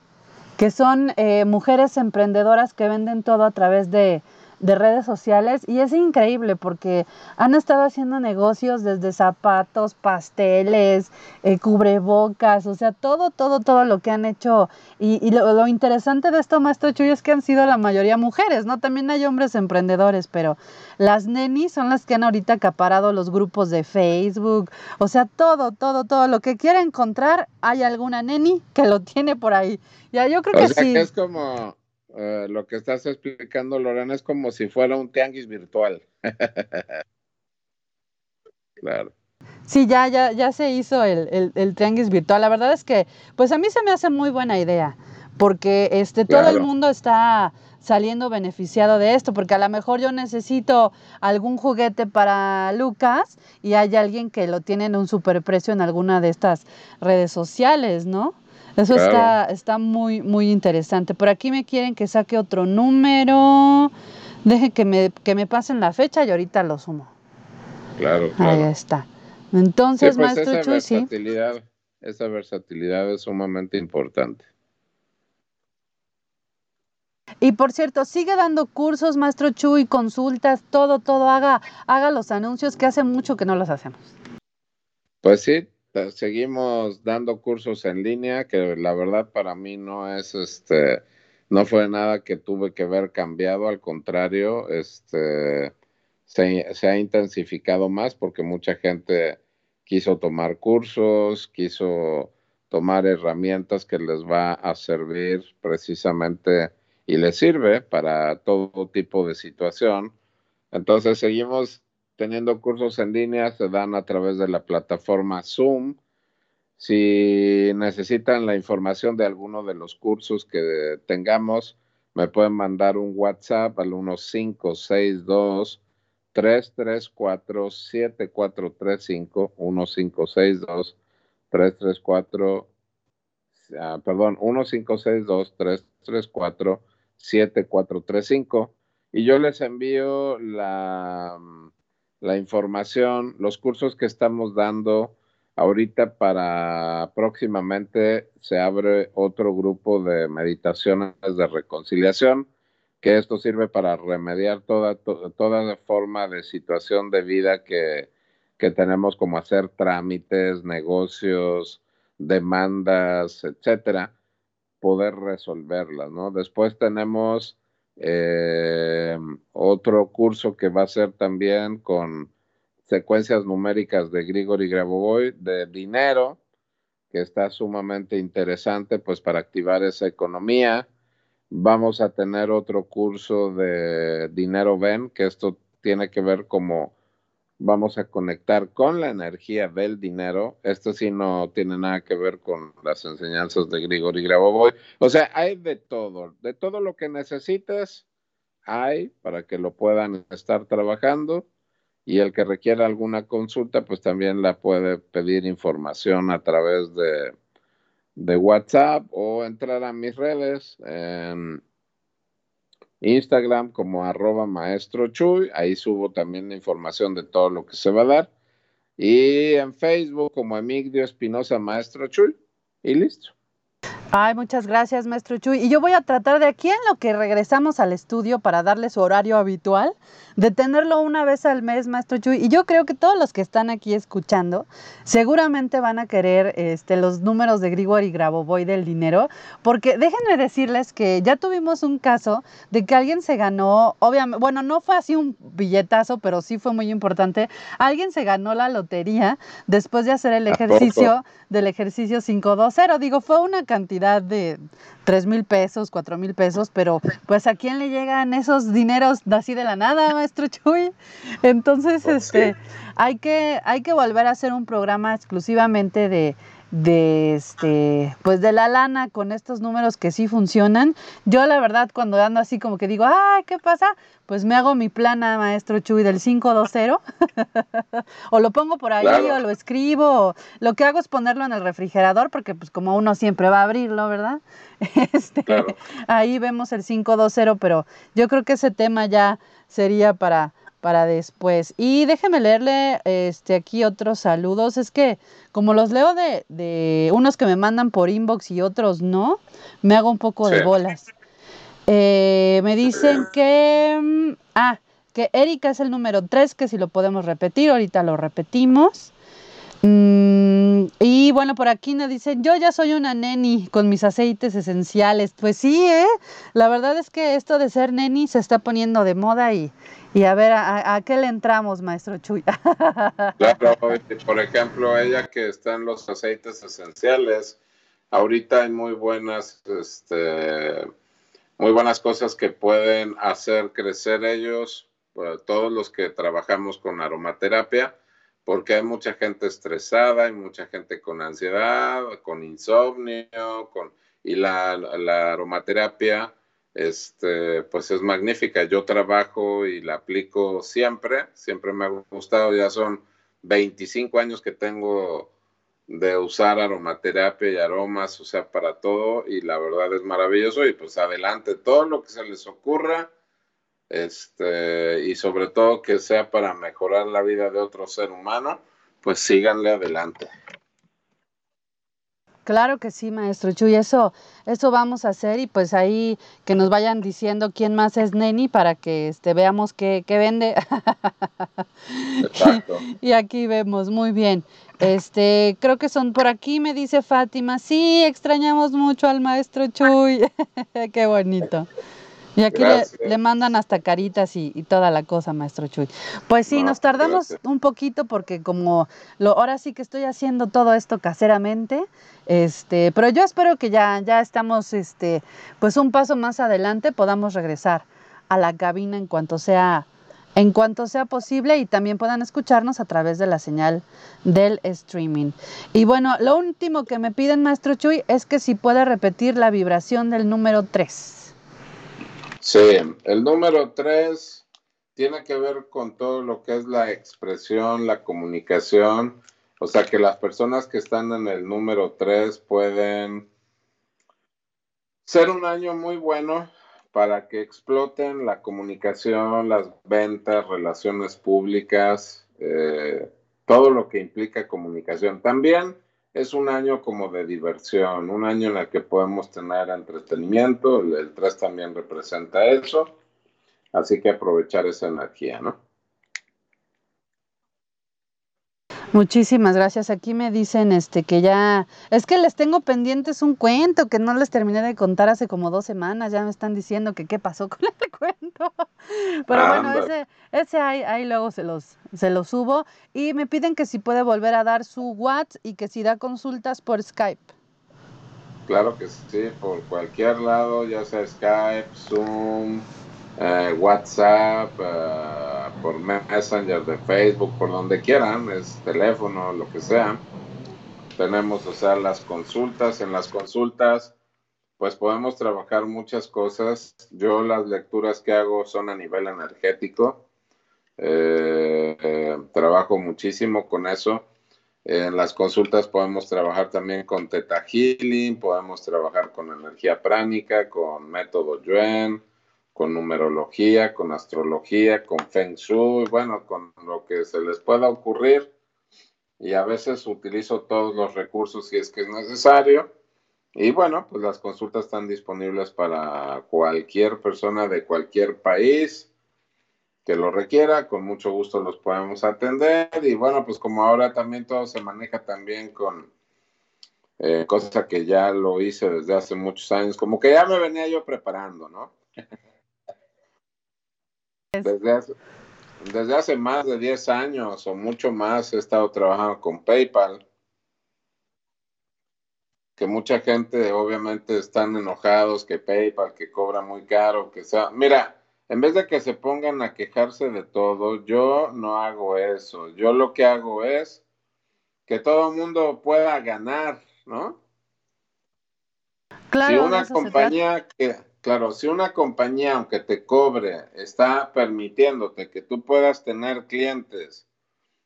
que son eh, mujeres emprendedoras que venden todo a través de, de redes sociales y es increíble porque han estado haciendo negocios desde zapatos, pasteles, eh, cubrebocas, o sea, todo, todo, todo lo que han hecho. Y, lo, interesante de esto, Maestro Chuy, es que han sido la mayoría mujeres, ¿no? También hay hombres emprendedores, pero las nenis son las que han ahorita acaparado los grupos de Facebook, o sea, todo, todo, todo. Lo que quiera encontrar, hay alguna neni que lo tiene por ahí. Ya, yo creo que sí. es como eh, lo que estás explicando, Lorena, es como si fuera un tianguis virtual. *laughs* claro. Sí, ya, ya, ya se hizo el, el, tianguis virtual. La verdad es que, pues a mí se me hace muy buena idea, porque este, todo el mundo está saliendo beneficiado de esto, porque a lo mejor yo necesito algún juguete para Lucas y hay alguien que lo tiene en un superprecio en alguna de estas redes sociales, ¿no? Eso está, está muy, muy interesante. Por aquí me quieren que saque otro número. Deje que me, que me pasen la fecha y ahorita lo sumo. Claro, claro. Ahí está. Entonces, pues maestro esa versatilidad, Esa versatilidad es sumamente importante. Y por cierto, sigue dando cursos, maestro Chuy, consultas, todo, todo, haga, haga los anuncios que hace mucho que no los hacemos. Pues sí, seguimos dando cursos en línea, que la verdad para mí no es este, no fue nada que tuve que ver cambiado, al contrario, este, se, se ha intensificado más porque mucha gente quiso tomar cursos, quiso tomar herramientas que les va a servir precisamente y les sirve para todo tipo de situación. Entonces seguimos teniendo cursos en línea, se dan a través de la plataforma Zoom. Si necesitan la información de alguno de los cursos que tengamos, me pueden mandar un WhatsApp al 1562 334 7435 1562 334 perdón, 1562 334 7435 y yo les envío la, la información, los cursos que estamos dando ahorita para próximamente se abre otro grupo de meditaciones de reconciliación, que esto sirve para remediar toda, toda forma de situación de vida que, que tenemos como hacer trámites, negocios, demandas, etcétera, poder resolverlas, ¿no? Después tenemos eh, otro curso que va a ser también con secuencias numéricas de Grigori Grabovoi de dinero, que está sumamente interesante pues para activar esa economía. Vamos a tener otro curso de dinero ven, que esto tiene que ver como vamos a conectar con la energía del dinero. Esto sí no tiene nada que ver con las enseñanzas de Grigori Grabovoi. O sea, hay de todo, de todo lo que necesites, hay para que lo puedan estar trabajando y el que requiera alguna consulta, pues también la puede pedir información a través de, de WhatsApp o entrar a mis redes Instagram como arroba maestro Chuy, ahí subo también la información de todo lo que se va a dar. Y en Facebook como Emigdio Espinosa Maestro Chuy, y listo. Ay, muchas gracias, maestro Chuy. Y yo voy a tratar de aquí en lo que regresamos al estudio para darle su horario habitual, de tenerlo una vez al mes, maestro Chuy. Y yo creo que todos los que están aquí escuchando seguramente van a querer este, los números de Grigori Grabovoi del dinero, porque déjenme decirles que ya tuvimos un caso de que alguien se ganó, obviamente, bueno, no fue así un billetazo, pero sí fue muy importante. Alguien se ganó la lotería después de hacer el ejercicio del ejercicio 520. Digo, fue una cantidad de 3 mil pesos, 4 mil pesos, pero pues a quién le llegan esos dineros así de la nada, maestro Chuy. Entonces, este, hay que, hay que volver a hacer un programa exclusivamente de, de este pues de la lana con estos números que sí funcionan. Yo la verdad cuando ando así como que digo, "Ay, ¿qué pasa?" Pues me hago mi plana, maestro Chuy del 520 *laughs* o lo pongo por ahí o lo escribo. Lo que hago es ponerlo en el refrigerador porque pues como uno siempre va a abrirlo, ¿verdad? *laughs* Este, ahí vemos el 520, pero yo creo que ese tema ya sería para para después. Y déjeme leerle este, aquí otros saludos. Es que como los leo de, de unos que me mandan por inbox y otros no, me hago un poco de bolas. Eh, me dicen que... Mm, ah, que Erika es el número 3, que si lo podemos repetir, ahorita lo repetimos. Mm, y bueno, por aquí nos dicen, yo ya soy una neni con mis aceites esenciales. Pues sí, ¿eh? La verdad es que esto de ser neni se está poniendo de moda y, y a ver, ¿a, qué le entramos, maestro Chuy? *laughs* claro, por ejemplo, ella que está en los aceites esenciales, ahorita hay muy buenas, este, muy buenas cosas que pueden hacer crecer ellos, pues, todos los que trabajamos con aromaterapia porque hay mucha gente estresada, hay mucha gente con ansiedad, con insomnio, con, y la aromaterapia este, pues es magnífica. Yo trabajo y la aplico siempre, siempre me ha gustado, ya son 25 años que tengo de usar aromaterapia y aromas, o sea, para todo, y la verdad es maravilloso, y pues adelante, todo lo que se les ocurra, este, y sobre todo que sea para mejorar la vida de otro ser humano, pues síganle adelante. Claro que sí, maestro Chuy, eso, eso vamos a hacer y pues ahí que nos vayan diciendo quién más es Neni para que este, veamos qué, qué vende. Exacto. *laughs* y aquí vemos, muy bien. Este, creo que son por aquí, me dice Fátima, sí, extrañamos mucho al maestro Chuy. *laughs* qué bonito. Y aquí le, mandan hasta caritas y, toda la cosa, maestro Chuy. Pues sí, nos tardamos un poquito porque como lo, ahora sí que estoy haciendo todo esto caseramente, este, pero yo espero que ya, ya estamos, este, pues un paso más adelante podamos regresar a la cabina en cuanto sea en cuanto sea posible y también puedan escucharnos a través de la señal del streaming. Y bueno, lo último que me piden, maestro Chuy, es que si puede repetir la vibración del número 3. Sí, el número 3 tiene que ver con todo lo que es la expresión, la comunicación, o sea que las personas que están en el número 3 pueden ser un año muy bueno para que exploten la comunicación, las ventas, relaciones públicas, eh, todo lo que implica comunicación. También es un año como de diversión, un año en el que podemos tener entretenimiento, el, el 3 también representa eso, así que aprovechar esa energía, ¿no? Muchísimas gracias. Aquí me dicen este que ya es que les tengo pendientes un cuento que no les terminé de contar hace como dos semanas. Ya me están diciendo que qué pasó *laughs* con el cuento. Pero bueno, ese, ese ahí, ahí luego se los, se los subo. Y me piden que si puede volver a dar su WhatsApp y que si da consultas por Skype. Claro que sí, por cualquier lado, ya sea Skype, Zoom, eh, WhatsApp, eh, por Messenger de Facebook, por donde quieran, es teléfono, lo que sea. Tenemos, o sea, las consultas. En las consultas, pues podemos trabajar muchas cosas. Yo las lecturas que hago son a nivel energético. Eh, trabajo muchísimo con eso. En las consultas podemos trabajar también con Teta Healing, podemos trabajar con energía pránica, con método Yuen, con numerología, con astrología, con feng shui, bueno, con lo que se les pueda ocurrir. Y a veces utilizo todos los recursos si es que es necesario. Y bueno, pues las consultas están disponibles para cualquier persona de cualquier país que lo requiera. Con mucho gusto los podemos atender. Y bueno, pues como ahora también todo se maneja también con eh, cosa que ya lo hice desde hace muchos años, como que ya me venía yo preparando, ¿no? *laughs* Desde hace, desde hace más de 10 años o mucho más he estado trabajando con PayPal. Que mucha gente obviamente están enojados que PayPal, que cobra muy caro, que sea. Mira, en vez de que se pongan a quejarse de todo, yo no hago eso. Yo lo que hago es que todo el mundo pueda ganar, ¿no? Claro, si una compañía que Claro, si una compañía, aunque te cobre, está permitiéndote que tú puedas tener clientes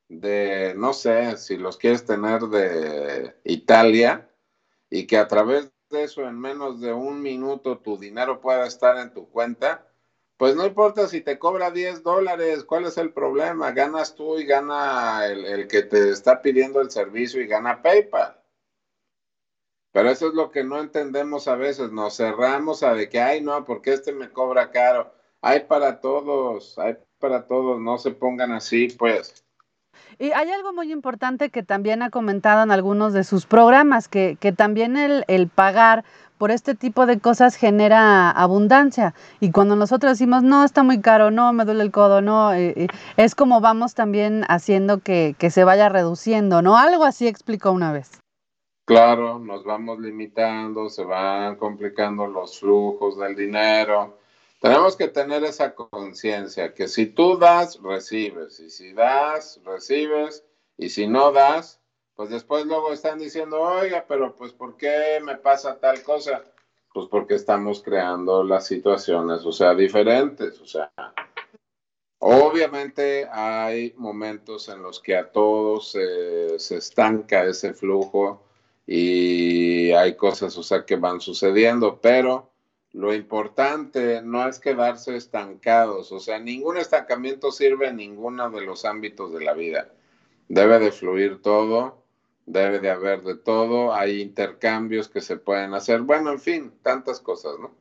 de, no sé, si los quieres tener de Italia, y que a través de eso en menos de un minuto tu dinero pueda estar en tu cuenta, pues no importa si te cobra 10 dólares, ¿cuál es el problema? Ganas tú y gana el, el que te está pidiendo el servicio y gana PayPal. Pero eso es lo que no entendemos a veces, nos cerramos a de que, ay, no, porque este me cobra caro. Hay para todos, hay para todos, no se pongan así, pues. Y hay algo muy importante que también ha comentado en algunos de sus programas, que, que también el, el, pagar por este tipo de cosas genera abundancia. Y cuando nosotros decimos, no, está muy caro, no, me duele el codo, no, eh, eh, es como vamos también haciendo que, que se vaya reduciendo, ¿no? Algo así explicó una vez. Claro, nos vamos limitando, se van complicando los flujos del dinero. Tenemos que tener esa conciencia que si tú das, recibes, y si das, recibes, y si no das, pues después luego están diciendo, oiga, pero pues ¿por qué me pasa tal cosa? Pues porque estamos creando las situaciones, o sea, diferentes, o sea, obviamente hay momentos en los que a todos se estanca ese flujo y hay cosas, o sea, que van sucediendo, pero lo importante no es quedarse estancados, o sea, ningún estancamiento sirve en ninguno de los ámbitos de la vida. Debe de fluir todo, debe de haber de todo, hay intercambios que se pueden hacer, bueno, en fin, tantas cosas, ¿no?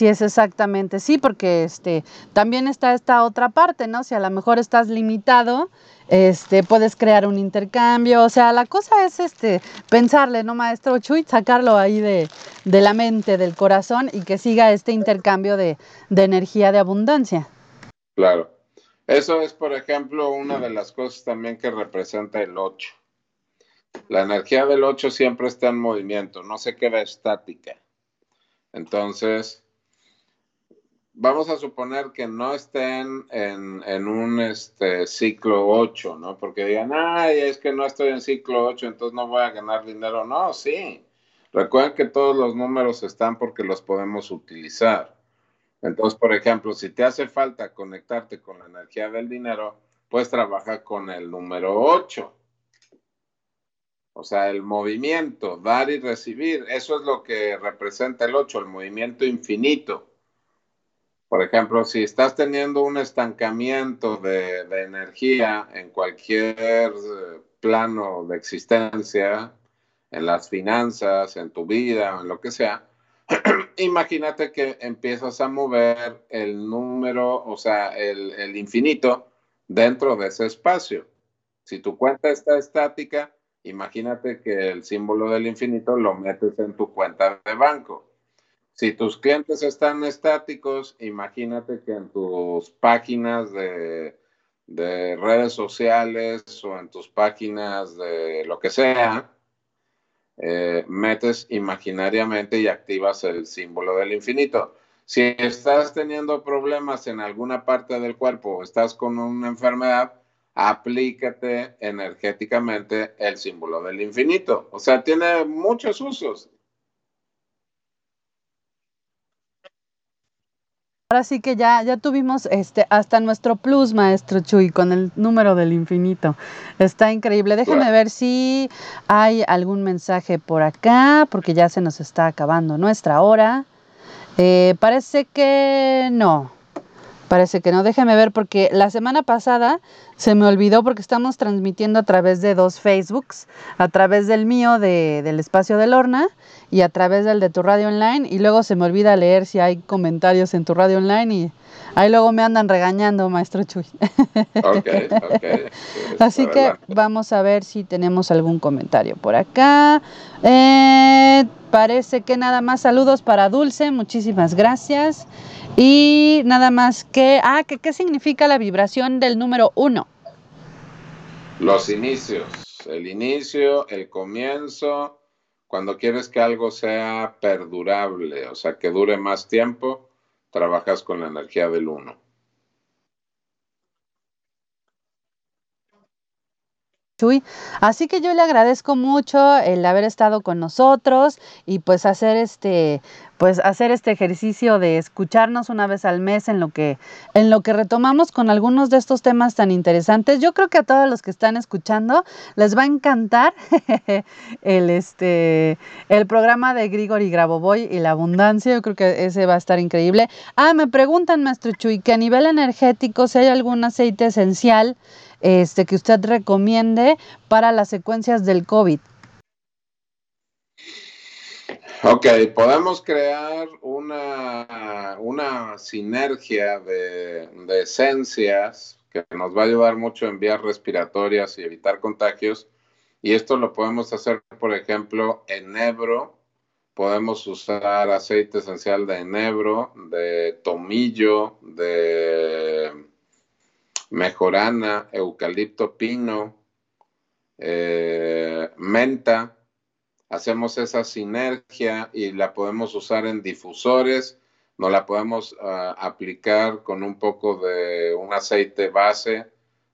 Sí, es exactamente, sí, porque este también está esta otra parte, ¿no? Si a lo mejor estás limitado, este puedes crear un intercambio, o sea, la cosa es este pensarle, ¿no, maestro Chuy? Sacarlo ahí de, de la mente, del corazón y que siga este intercambio de, de energía de abundancia. Claro. Eso es, por ejemplo, una de las cosas también que representa el 8. La energía del 8 siempre está en movimiento, no se queda estática. Entonces, vamos a suponer que no estén en, un este, ciclo 8, ¿no? Porque digan, ay, es que no estoy en ciclo 8, entonces no voy a ganar dinero. No, sí. Recuerden que todos los números están porque los podemos utilizar. Entonces, por ejemplo, si te hace falta conectarte con la energía del dinero, puedes trabajar con el número 8. O sea, el movimiento, dar y recibir, eso es lo que representa el 8, el movimiento infinito. Por ejemplo, si estás teniendo un estancamiento de, energía en cualquier eh, plano de existencia, en las finanzas, en tu vida, en lo que sea, *clears throat* imagínate que empiezas a mover el número, o sea, el, el, infinito dentro de ese espacio. Si tu cuenta está estática, imagínate que el símbolo del infinito lo metes en tu cuenta de banco. Si tus clientes están estáticos, imagínate que en tus páginas de, redes sociales o en tus páginas de lo que sea, eh, metes imaginariamente y activas el símbolo del infinito. Si estás teniendo problemas en alguna parte del cuerpo o estás con una enfermedad, aplícate energéticamente el símbolo del infinito. O sea, tiene muchos usos. Ahora sí que ya, ya tuvimos este, hasta nuestro plus, maestro Chuy, con el número del infinito. Está increíble. Déjeme ver si hay algún mensaje por acá, porque ya se nos está acabando nuestra hora. Eh, parece que no. Parece que no. Déjeme ver porque la semana pasada se me olvidó porque estamos transmitiendo a través de dos Facebooks, a través del mío de, del espacio de Lorna y a través del de tu radio online y luego se me olvida leer si hay comentarios en tu radio online y ahí luego me andan regañando, maestro Chuy. Okay, okay. *laughs* Así que vamos a ver si tenemos algún comentario por acá. Eh, parece que nada más saludos para Dulce, muchísimas gracias. Y nada más que, ah, que qué significa la vibración del número uno. Los inicios, el inicio, el comienzo, cuando quieres que algo sea perdurable, o sea, que dure más tiempo, trabajas con la energía del uno. Así que yo le agradezco mucho el haber estado con nosotros y pues hacer este pues hacer este ejercicio de escucharnos una vez al mes en lo que en lo que retomamos con algunos de estos temas tan interesantes. Yo creo que a todos los que están escuchando les va a encantar *laughs* el este el programa de Grigori Grabovoi y la abundancia. Yo creo que ese va a estar increíble. Ah, me preguntan, maestro Chuy, que a nivel energético si hay algún aceite esencial este, que usted recomiende para las secuencias del COVID. Ok, podemos crear una, una sinergia de, de, esencias que nos va a ayudar mucho en vías respiratorias y evitar contagios. Y esto lo podemos hacer, por ejemplo, enebro. Podemos usar aceite esencial de enebro, de tomillo, de mejorana, eucalipto pino, eh, menta. Hacemos esa sinergia y la podemos usar en difusores, no la podemos ah, aplicar con un poco de un aceite base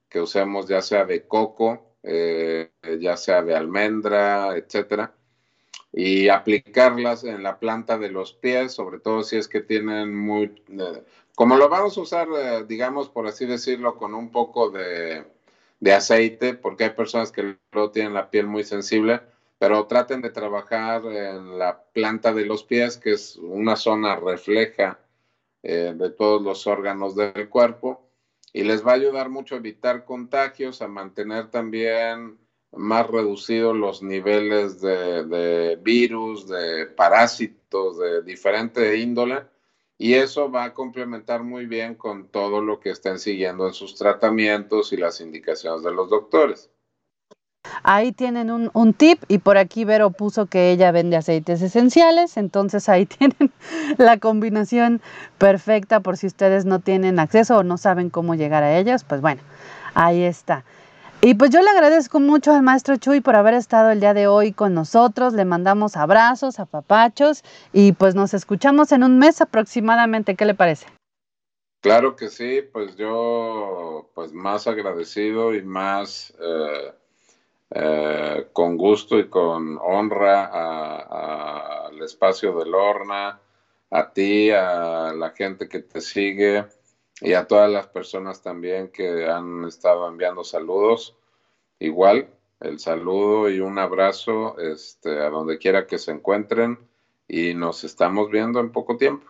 que usemos ya sea de coco, eh, ya sea de almendra, etcétera, y aplicarlas en la planta de los pies, sobre todo si es que tienen muy, eh, como lo vamos a usar, eh, digamos, por así decirlo, con un poco de, aceite, porque hay personas que no tienen la piel muy sensible, pero traten de trabajar en la planta de los pies, que es una zona refleja eh, de todos los órganos del cuerpo, y les va a ayudar mucho a evitar contagios, a mantener también más reducidos los niveles de, de virus, de parásitos de diferente índole y eso va a complementar muy bien con todo lo que estén siguiendo en sus tratamientos y las indicaciones de los doctores. Ahí tienen un, un, tip y por aquí Vero puso que ella vende aceites esenciales, entonces ahí *laughs* tienen la combinación perfecta por si ustedes no tienen acceso o no saben cómo llegar a ellos, pues bueno, ahí está. Y pues yo le agradezco mucho al maestro Chuy por haber estado el día de hoy con nosotros. Le mandamos abrazos, apapachos y pues nos escuchamos en un mes aproximadamente. ¿Qué le parece? Claro que sí, pues yo pues más agradecido y más eh, eh, con gusto y con honra al espacio de Lorna, a ti, a la gente que te sigue y a todas las personas también que han estado enviando saludos. Igual, el saludo y un abrazo este, a donde quiera que se encuentren y nos estamos viendo en poco tiempo.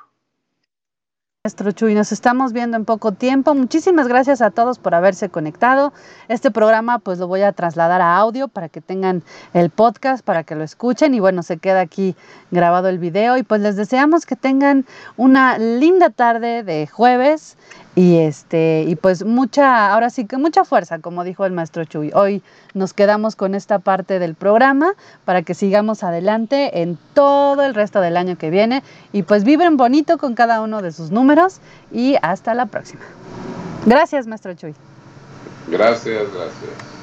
Maestro Chuy, nos estamos viendo en poco tiempo. Muchísimas gracias a todos por haberse conectado. Este programa pues lo voy a trasladar a audio para que tengan el podcast, para que lo escuchen y bueno, se queda aquí grabado el video y pues les deseamos que tengan una linda tarde de jueves y este, y pues mucha, ahora sí que mucha fuerza, como dijo el maestro Chuy. Hoy nos quedamos con esta parte del programa para que sigamos adelante en todo el resto del año que viene. Y pues vibren bonito con cada uno de sus números. Y hasta la próxima. Gracias, maestro Chuy. Gracias, gracias.